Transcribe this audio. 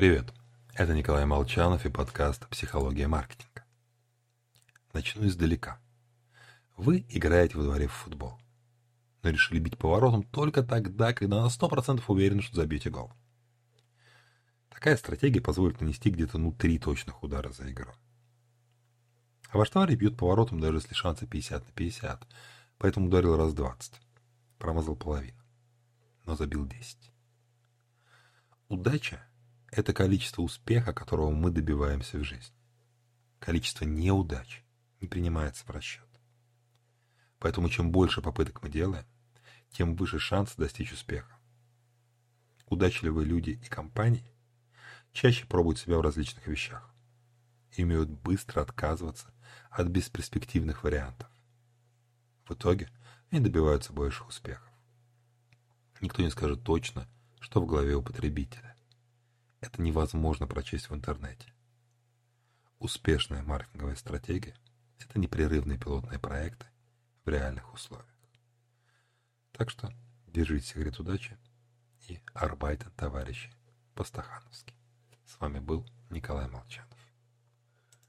Привет, это Николай Молчанов и подкаст «Психология маркетинга». Начну издалека. Вы играете во дворе в футбол, но решили бить поворотом только тогда, когда на 100% уверены, что забьете гол. Такая стратегия позволит нанести где-то ну три точных удара за игру. А ваш товарищ бьет поворотом, даже если шансы 50 на 50, поэтому ударил раз 20. Промазал половину, но забил 10. Удача это количество успеха, которого мы добиваемся в жизни. Количество неудач не принимается в расчет. Поэтому чем больше попыток мы делаем, тем выше шанс достичь успеха. Удачливые люди и компании чаще пробуют себя в различных вещах и умеют быстро отказываться от бесперспективных вариантов. В итоге они добиваются больших успехов. Никто не скажет точно, что в голове у потребителя это невозможно прочесть в интернете. Успешная маркетинговая стратегия – это непрерывные пилотные проекты в реальных условиях. Так что держите секрет удачи и арбайтен, товарищи, по-стахановски. С вами был Николай Молчанов.